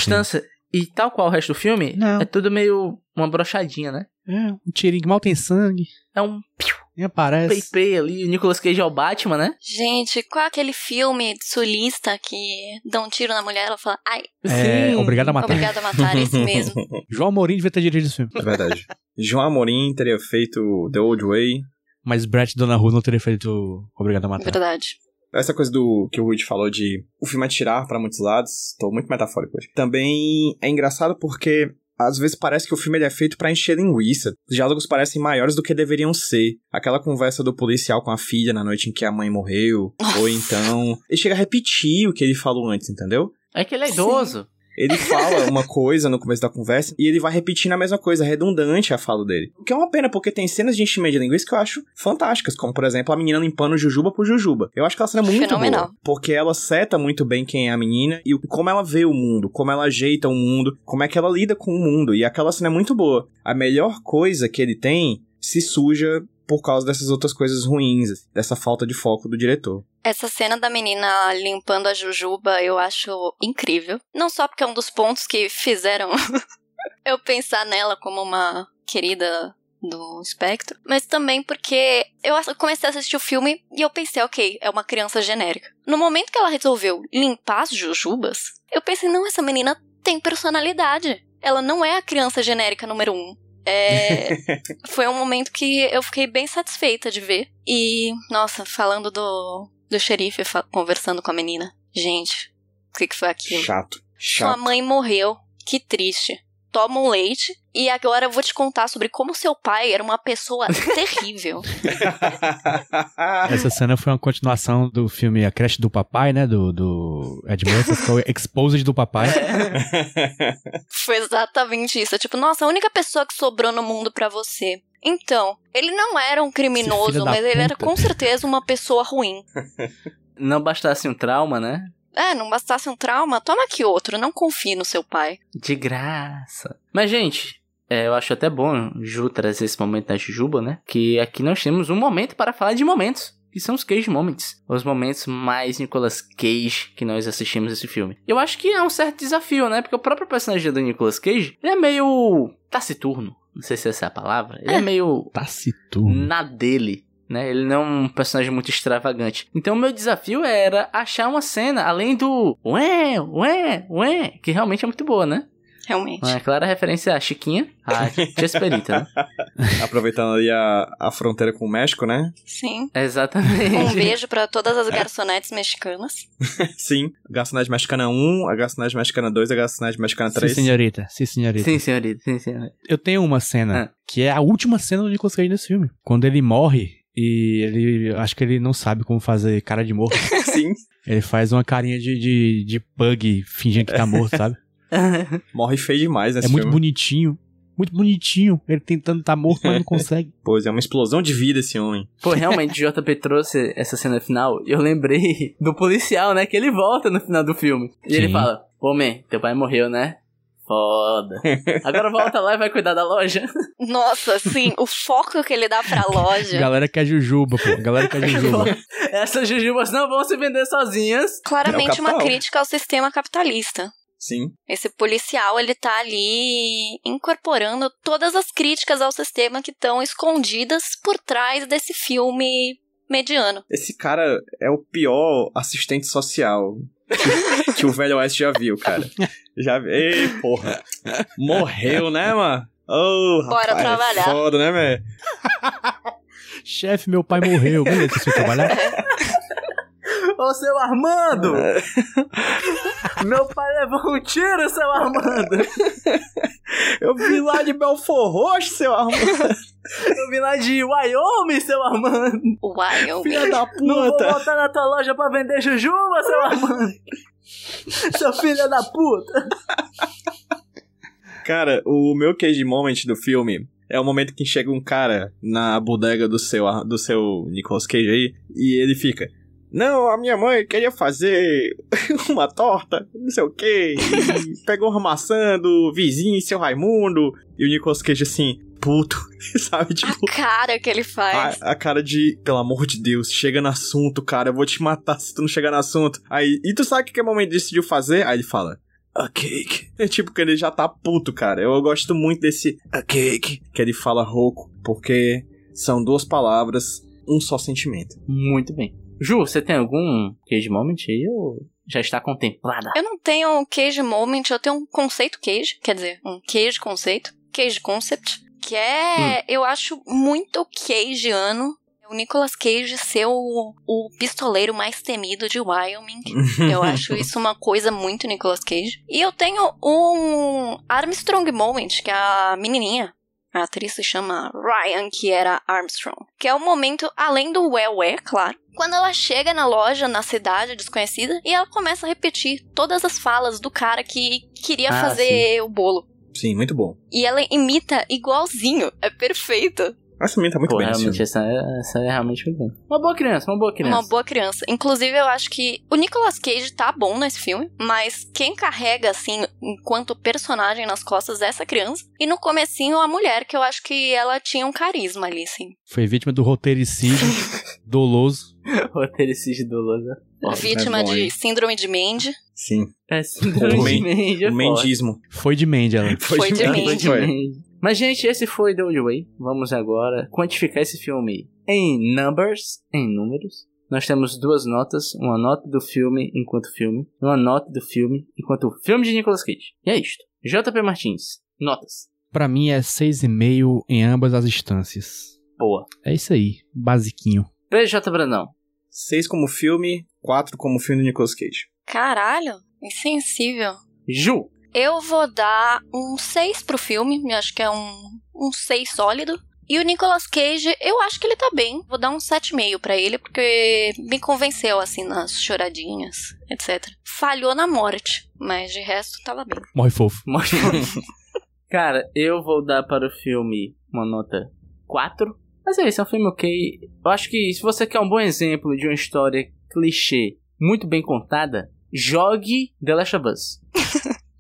E tal qual o resto do filme, Não. é tudo meio uma brochadinha, né? É, um tirinho que mal tem sangue, É um piu, nem aparece. pei ali. O Nicolas Cage é o Batman, né? Gente, qual é aquele filme sulista que dá um tiro na mulher e ela fala, ai, É, Sim. obrigado a matar. obrigada a matar, esse mesmo. João Amorim devia ter dirigido esse filme. É verdade. João Amorim teria feito The Old Way. Mas Brett Donahue não teria feito Obrigado a Matar. Verdade. Essa coisa do que o Ruid falou de o filme atirar pra muitos lados, tô muito metafórico hoje. Também é engraçado porque às vezes parece que o filme é feito pra encher linguiça. Os diálogos parecem maiores do que deveriam ser. Aquela conversa do policial com a filha na noite em que a mãe morreu, ou então ele chega a repetir o que ele falou antes, entendeu? É que ele é idoso. Ele fala uma coisa no começo da conversa e ele vai repetindo a mesma coisa, redundante a fala dele. O que é uma pena, porque tem cenas de enchimento de linguiça que eu acho fantásticas, como por exemplo a menina limpando jujuba por jujuba. Eu acho que ela cena é muito Fenomenal. boa, porque ela seta muito bem quem é a menina e como ela vê o mundo, como ela ajeita o mundo, como é que ela lida com o mundo. E aquela cena é muito boa. A melhor coisa que ele tem se suja por causa dessas outras coisas ruins, dessa falta de foco do diretor. Essa cena da menina limpando a jujuba eu acho incrível. Não só porque é um dos pontos que fizeram eu pensar nela como uma querida do espectro, mas também porque eu comecei a assistir o filme e eu pensei, ok, é uma criança genérica. No momento que ela resolveu limpar as jujubas, eu pensei, não, essa menina tem personalidade. Ela não é a criança genérica número um. É, foi um momento que eu fiquei bem satisfeita de ver. E, nossa, falando do, do xerife conversando com a menina. Gente, o que, que foi aquilo? Chato. Sua Chato. mãe morreu. Que triste. Toma um leite. E agora eu vou te contar sobre como seu pai era uma pessoa terrível. Essa cena foi uma continuação do filme A Creche do Papai, né? Do, do Ed Murphy, que é o Exposed do Papai. Foi exatamente isso. Tipo, nossa, a única pessoa que sobrou no mundo pra você. Então, ele não era um criminoso, mas ele era puta. com certeza uma pessoa ruim. Não bastasse um trauma, né? É, não bastasse um trauma, toma aqui outro, não confie no seu pai. De graça. Mas, gente, é, eu acho até bom Ju trazer esse momento da Jujuba, né? Que aqui nós temos um momento para falar de momentos. Que são os Cage Moments. Os momentos mais Nicolas Cage que nós assistimos esse filme. Eu acho que é um certo desafio, né? Porque o próprio personagem do Nicolas Cage, ele é meio taciturno. Não sei se essa é a palavra. Ele é, É. meio Taciturno. na dele. Né? Ele não é um personagem muito extravagante. Então, o meu desafio era achar uma cena além do ué, ué, ué, que realmente é muito boa, né? Realmente. Uma clara referência à Chiquinha, a Tia Esperita, né? Aproveitando ali a, a fronteira com o México, né? Sim. Exatamente. Um beijo pra todas as garçonetes mexicanas. Sim. Garçonete Mexicana 1, a Garçonete Mexicana 2, a Garçonete Mexicana Sim, 3. senhorita. Sim, senhorita. Sim, senhorita, sim, senhorita. Eu tenho uma cena Ah. que é a última cena do Nicolas Cage nesse filme. Quando ele morre e ele. Acho que ele não sabe como fazer cara de morto. Sim. ele faz uma carinha de, de, de pug fingindo que tá morto, sabe? Morre feio demais nesse é muito filme. bonitinho. Muito bonitinho. Ele tentando tá morto, mas não consegue. Pois é, uma explosão de vida esse homem. Pô, realmente, o JP trouxe essa cena final e eu lembrei do policial, né? Que ele volta no final do filme. E ele Sim. fala: Pô, man, teu pai morreu, né? Foda. Agora volta lá e vai cuidar da loja. Nossa, sim, o foco que ele dá pra loja. Galera quer jujuba, pô. Galera quer jujuba. Essas jujubas não vão se vender sozinhas. Claramente É uma crítica ao sistema capitalista. Sim. Esse policial, ele tá ali incorporando todas as críticas ao sistema que estão escondidas por trás desse filme mediano. Esse cara é o pior assistente social que, o Velho Oeste já viu, cara. Já vi. Ei, porra. Morreu, né, mano? Ô, Bora rapaz, trabalhar. É foda, né, velho? Chefe, meu pai morreu. Beleza, você trabalhar? Ô, seu Armando! Meu pai levou um tiro, seu Armando! Eu vi lá de Belfor Roxo, seu Armando. Eu vim lá de Wyoming, seu Armando! Wyoming. Filha da Não vou puta. voltar na tua loja pra vender jujuba, seu Armando! Seu filho da puta! Cara, o meu cage moment do filme é o momento que chega um cara na bodega do seu, do seu Nicolas Cage aí e ele fica. Não, a minha mãe queria fazer uma torta, não sei o que, pegou uma maçã do vizinho, seu Raimundo, e o Nicolas Cage assim, puto, sabe? Tipo, A cara que ele faz. a, a cara de, pelo amor de Deus, chega no assunto, cara, eu vou te matar se tu não chegar no assunto. Aí, e tu sabe o que que o momento decidiu fazer? Aí ele fala, a cake. É tipo que ele já tá puto, cara. Eu gosto muito desse a cake, que ele fala rouco, porque são duas palavras, um só sentimento. Muito bem. Ju, você tem algum cage moment aí ou já está contemplada? Eu não tenho um cage moment, eu tenho um conceito cage, quer dizer, um cage conceito, cage concept, que é, eu acho muito cageano. O Nicolas Cage ser o, o pistoleiro mais temido de Wyoming. Eu acho isso uma coisa muito Nicolas Cage. E eu tenho um Armstrong Moment, que é a menininha. A atriz se chama Ryan, que era Armstrong. Que é o momento, além do well, é claro. Quando ela chega na loja, na cidade desconhecida, e ela começa a repetir todas as falas do cara que queria Ah, fazer o bolo. Sim, muito bom. E ela imita igualzinho. É perfeito. Essa menina tá muito Pô, bem realmente, essa é, essa é realmente muito bom. Uma boa criança, uma boa criança. Uma boa criança. Inclusive, eu acho que o Nicolas Cage tá bom nesse filme, mas quem carrega, assim, enquanto personagem nas costas é essa criança. E no comecinho, a mulher, que eu acho que ela tinha um carisma ali, assim. Foi vítima do roteiricídio doloso. Roteiricídio doloso. Foda. Vítima é bom, de hein? síndrome de Mandy. Sim. É síndrome de Mandy, é o mendismo. Foi de Mandy, ela. Foi de Foi Mandy. de Mandy. Mas, gente, esse foi The Old Way. Vamos agora quantificar esse filme em numbers, em números. Nós temos duas notas, uma nota do filme enquanto filme, uma nota do filme enquanto filme de Nicolas Cage. E é isto. JP Martins, notas. Pra mim é 6,5 em ambas as instâncias. Boa. É isso aí, basiquinho. PJ Brandão. 6 como filme, 4 como filme do Nicolas Cage. Caralho, insensível. Ju. Eu vou dar um 6 pro filme, eu acho que é um, um 6 sólido. E o Nicolas Cage, eu acho que ele tá bem. Vou dar um 7,5 pra ele, porque me convenceu, assim, nas choradinhas, etc. Falhou na morte, mas de resto tava bem. Morre fofo. Morre. Cara, eu vou dar para o filme uma nota 4. Mas é isso, é um filme ok. Eu acho que se você quer um bom exemplo de uma história clichê muito bem contada, jogue The Last of Us.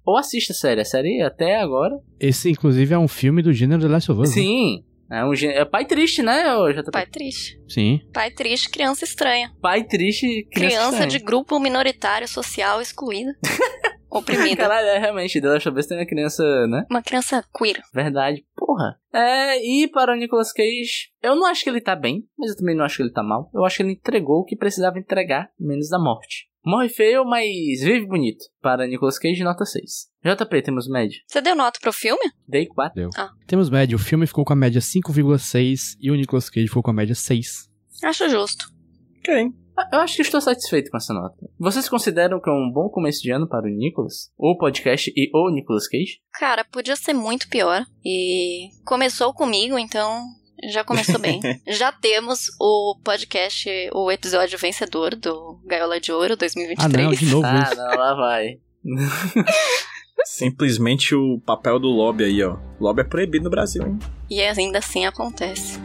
Ou assista a série. A série até agora. Esse, inclusive, é um filme do gênero The Last of Us. né? Sim. É um gê- é pai triste, né, JP? Pai triste. Sim. Pai triste, criança estranha. Pai triste, criança, Criança estranha. de grupo minoritário social excluída. Oprimida. Caralho, é realmente, The Last of Us tem uma criança, né? Uma criança queer. Verdade. Porra. É, e para o Nicolas Cage, eu não acho que ele tá bem, mas eu também não acho que ele tá mal. Eu acho que ele entregou o que precisava entregar, menos da morte. Morre feio, mas vive bonito. Para Nicolas Cage, nota 6. JP, temos média. Você deu nota pro filme? Dei 4. Deu. Ah. Temos média. O filme ficou com a média 5,6 e o Nicolas Cage ficou com a média 6. Acho justo. Ok. Eu acho que estou satisfeito com essa nota. Vocês consideram que é um bom começo de ano para o Nicolas? O podcast e o Nicolas Cage? Cara, podia ser muito pior. E começou comigo, então já começou bem. já temos o podcast, o episódio vencedor do Gaiola de Ouro Ah, 2023. não, de novo Ah, isso. não, lá vai. Simplesmente o papel do lobby aí, ó. Lobby é proibido no Brasil, hein? E ainda assim acontece.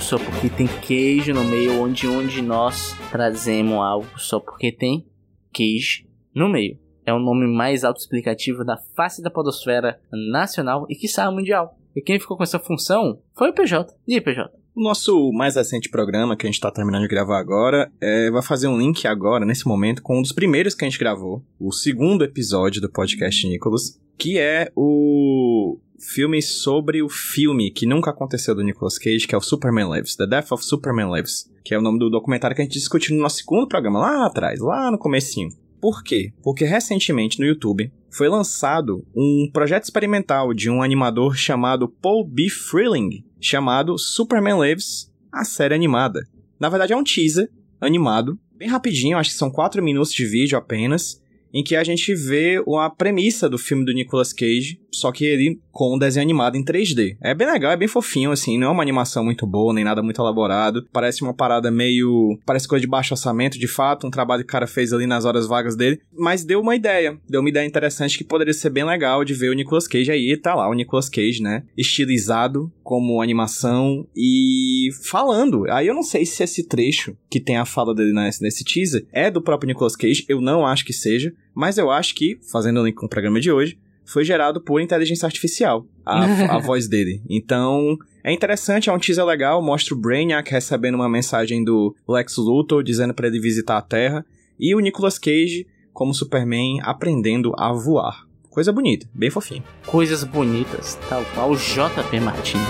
Só Porque Tem Queijo no meio, onde, onde nós trazemos algo só porque tem queijo no meio. É o nome mais autoexplicativo da face da podosfera nacional e quiçá mundial. E quem ficou com essa função foi o PJ. E aí, PJ? O nosso mais recente programa, que a gente tá terminando de gravar agora, é, vai fazer um link agora, nesse momento, com um dos primeiros que a gente gravou, o segundo episódio do podcast Nicholas, que é o filme sobre o filme que nunca aconteceu do Nicolas Cage, que é o Superman Lives, The Death of Superman Lives, que é o nome do documentário que a gente discutiu no nosso segundo programa, lá atrás, lá no comecinho. Por quê? Porque recentemente no YouTube foi lançado um projeto experimental de um animador chamado Paul B. Freeling, chamado Superman Lives, a série animada. Na verdade é um teaser animado, bem rapidinho, acho que são 4 minutos de vídeo apenas, em que a gente vê a premissa do filme do Nicolas Cage, só que ele com um desenho animado em 3D. É bem legal, é bem fofinho, assim, não é uma animação muito boa, nem nada muito elaborado. Parece uma parada meio. Parece coisa de baixo orçamento, de fato, um trabalho que o cara fez ali nas horas vagas dele. Mas deu uma ideia, deu uma ideia interessante que poderia ser bem legal de ver o Nicolas Cage aí, tá lá, o Nicolas Cage, né? Estilizado como animação e falando. Aí eu não sei se esse trecho que tem a fala dele nesse teaser é do próprio Nicolas Cage, eu não acho que seja, mas eu acho que, fazendo o link com o programa de hoje, foi gerado por inteligência artificial, a, a voz dele. Então, é interessante, é um teaser legal, mostra o Brainiac recebendo uma mensagem do Lex Luthor dizendo para ele visitar a Terra, e o Nicolas Cage como Superman aprendendo a voar. Coisa bonita, bem fofinho. Coisas bonitas, tal qual JP Martins.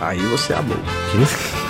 Aí você abriu.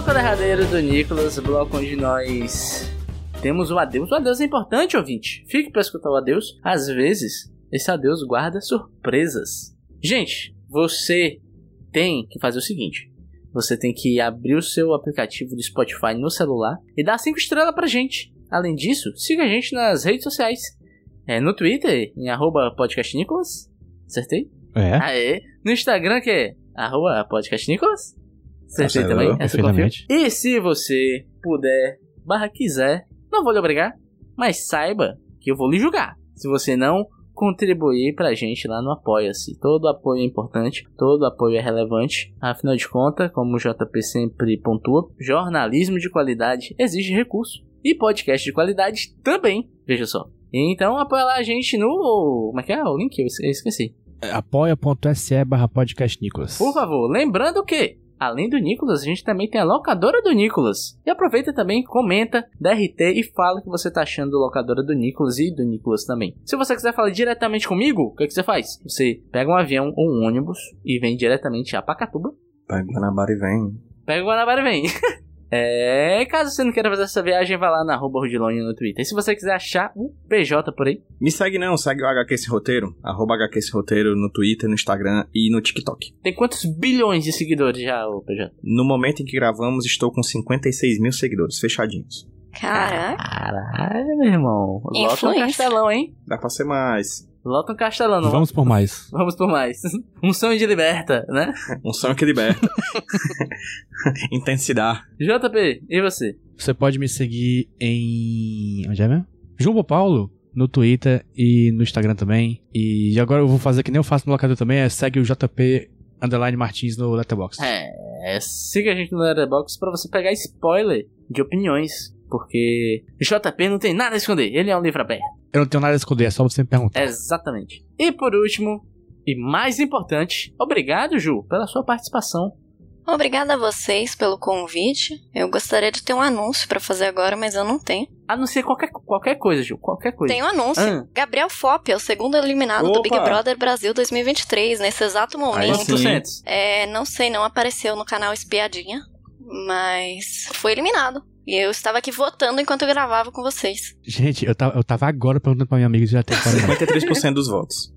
Bloco derradeiro do Nicolas, bloco onde nós temos o adeus. O adeus é importante, ouvinte. Fique para escutar o adeus. Às vezes, esse adeus guarda surpresas. Gente, você tem que fazer o seguinte. Você tem que abrir o seu aplicativo do Spotify no celular e dar 5 estrelas pra gente. Além disso, siga a gente nas redes sociais. É, no Twitter, em arroba podcastnicolas. Acertei? É, Aê. No Instagram, que é arroba podcastnicolas. Acertei Acertou, também, essa confio. E se você puder, barra quiser, não vou lhe obrigar, mas saiba que eu vou lhe julgar. Se você não contribuir pra gente lá no Apoia-se. Todo apoio é importante, todo apoio é relevante. Afinal de contas, como o JP sempre pontua, jornalismo de qualidade exige recurso. E podcast de qualidade também, veja só. Então apoia lá a gente no. Como é que é o link? Eu esque- eu esqueci. apoia.se barra podcast Nicolas. Por favor, lembrando que, além do Nicolas, a gente também tem a locadora do Nicolas. E aproveita também, comenta, dá RT e fala o que você tá achando da locadora do Nicolas e do Nicolas também. Se você quiser falar diretamente comigo, o que, que você faz? Você pega um avião ou um ônibus e vem diretamente a Pacatuba. Pega o Guanabara e vem. Pega o Guanabara e vem. É, caso você não queira fazer essa viagem, vai lá na arroba Rudilone no Twitter. E se você quiser achar o PJ por aí, Me segue não, segue o HQ Esse Roteiro, arroba HQ Esse Roteiro no Twitter, no Instagram e no TikTok. tem quantos bilhões de seguidores já, o PJ? No momento em que gravamos, estou com 56 mil seguidores, fechadinhos. Caraca. Caralho, meu irmão. Lota um Influência. castelão, hein? Dá pra ser mais. Lota um castelão, não. Vamos por mais. Vamos por mais. Um sonho de liberta, né? Um sonho que liberta. Intensidade. JP, e você? Você pode me seguir em. Onde é mesmo? Jumbo Paulo. No Twitter e no Instagram também. E agora eu vou fazer que nem eu faço no locador também, é segue o JP Underline Martins no Letterboxd. É, siga a gente no Letterboxd pra você pegar spoiler de opiniões. Porque JP não tem nada a esconder, ele é um livro aberto. Eu não tenho nada a esconder, é só você me perguntar. Exatamente. E por último, e mais importante, obrigado, Ju, pela sua participação. Obrigada a vocês pelo convite. Eu gostaria de ter um anúncio pra fazer agora, mas eu não tenho. Anuncia qualquer, qualquer coisa, Ju, qualquer coisa. Tem um anúncio. Ah. Gabriel Fop é o segundo eliminado do Opa! Big Brother Brasil 2023, nesse exato momento. É, não sei, não apareceu no canal Espiadinha, mas foi eliminado. E eu estava aqui votando enquanto eu gravava com vocês. Gente, eu tava, eu tava agora perguntando pra minha amiga se já tem 53% dos votos.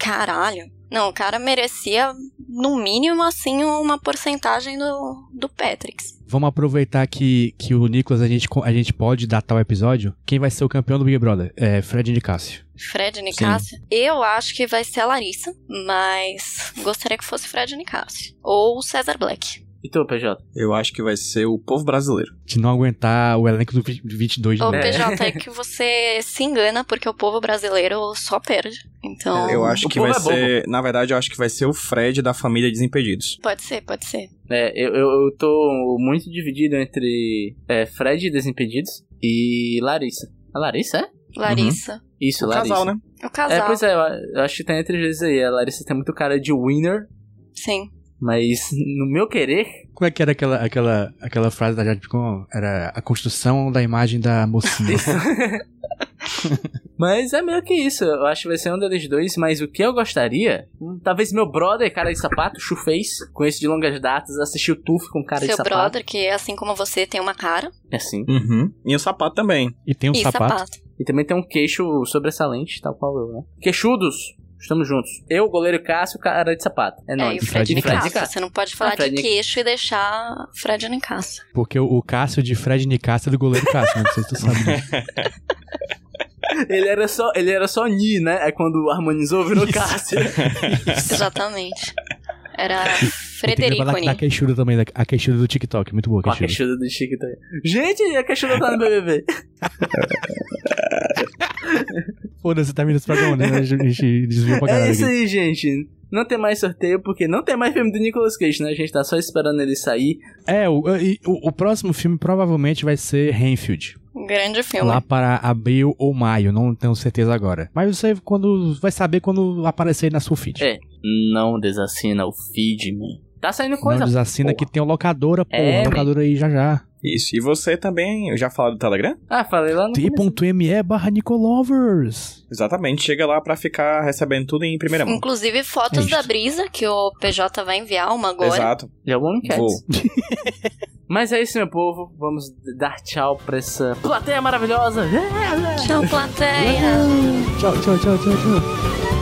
Caralho. Não, o cara merecia, no mínimo, assim, uma porcentagem do, do Patrix. Vamos aproveitar que, que o Nicolas, a gente, a gente pode datar o episódio. Quem vai ser o campeão do Big Brother? É Fred Nicásio. Fred Nicásio. Eu acho que vai ser a Larissa, mas gostaria que fosse Fred Nicásio. Ou César Black. E tu, PJ? Eu acho que vai ser o povo brasileiro. De não aguentar o elenco do vi- 22 de Ô, novo. É. PJ, é que você se engana porque o povo brasileiro só perde. Então. Eu acho o que vai é ser. Na verdade, eu acho que vai ser o Fred da família Desimpedidos. Pode ser, pode ser. É, eu, eu, eu tô muito dividido entre é, Fred Desimpedidos e Larissa. A Larissa é? Larissa. Isso, O Larissa. casal, né? O É, casal. pois é, eu, eu acho que tem entre eles aí. A Larissa tem muito cara de winner, Sim. Mas no meu querer, Como é que era aquela, aquela, aquela frase da Jade Picon? Era a construção da imagem da mocinha. Mas é meio que isso. Eu acho que vai ser um deles dois. Mas o que eu gostaria, hum, talvez meu brother, cara de sapato, Chuface, conheço de longas datas, assistiu o Tuf com cara de Seu sapato. brother, que assim como você, tem uma cara. É assim. Uhum. E o sapato também. e tem um e sapato. sapato. E também tem um queixo sobressalente, tal qual eu, né? Queixudos, estamos juntos. Eu, goleiro Cássio, cara de sapato. É É, nóis. e o Fred Fred Nicasso. Nicasso. Você não pode falar Ah, Fred de Nic- queixo e deixar Fred Nicasso. Porque o, o Cássio de Fred Nicásio é do goleiro Cássio, né? Não sei se tu sabe. disso. Ele era só, ele era só Ni, né? É quando harmonizou, virou Cássio. Exatamente. Era tem Frederico que da, da queixuda também, da, a queixuda do TikTok. Muito boa a Com a queixuda. queixuda do também. Gente, a queixuda tá no BBB. Foda-se, tá vindo esse programa, né? A gente desviou pra caralho É isso aqui. aí, gente. Não tem mais sorteio, porque não tem mais filme do Nicolas Cage, né? A gente tá só esperando ele sair. É, o, o, o próximo filme provavelmente vai ser Renfield. Um grande filme. Lá para abril ou maio, não tenho certeza agora. Mas você quando vai saber quando aparecer na sua feed. É. Não desassina o feed, man. Tá saindo coisa. não desassina porra. que tem o locadora, pô. É, locadora aí já já. Isso. E você também, eu já falei do Telegram? Ah, falei lá no. t.me barra Nicolovers. Exatamente. Chega lá pra ficar recebendo tudo em primeira mão. Inclusive fotos É da brisa, que o PJ vai enviar uma agora. Exato. Enquete. Vou. Mas é isso, meu povo. Vamos dar tchau pra essa plateia maravilhosa. Tchau, plateia. Tchau, tchau, tchau, tchau, tchau.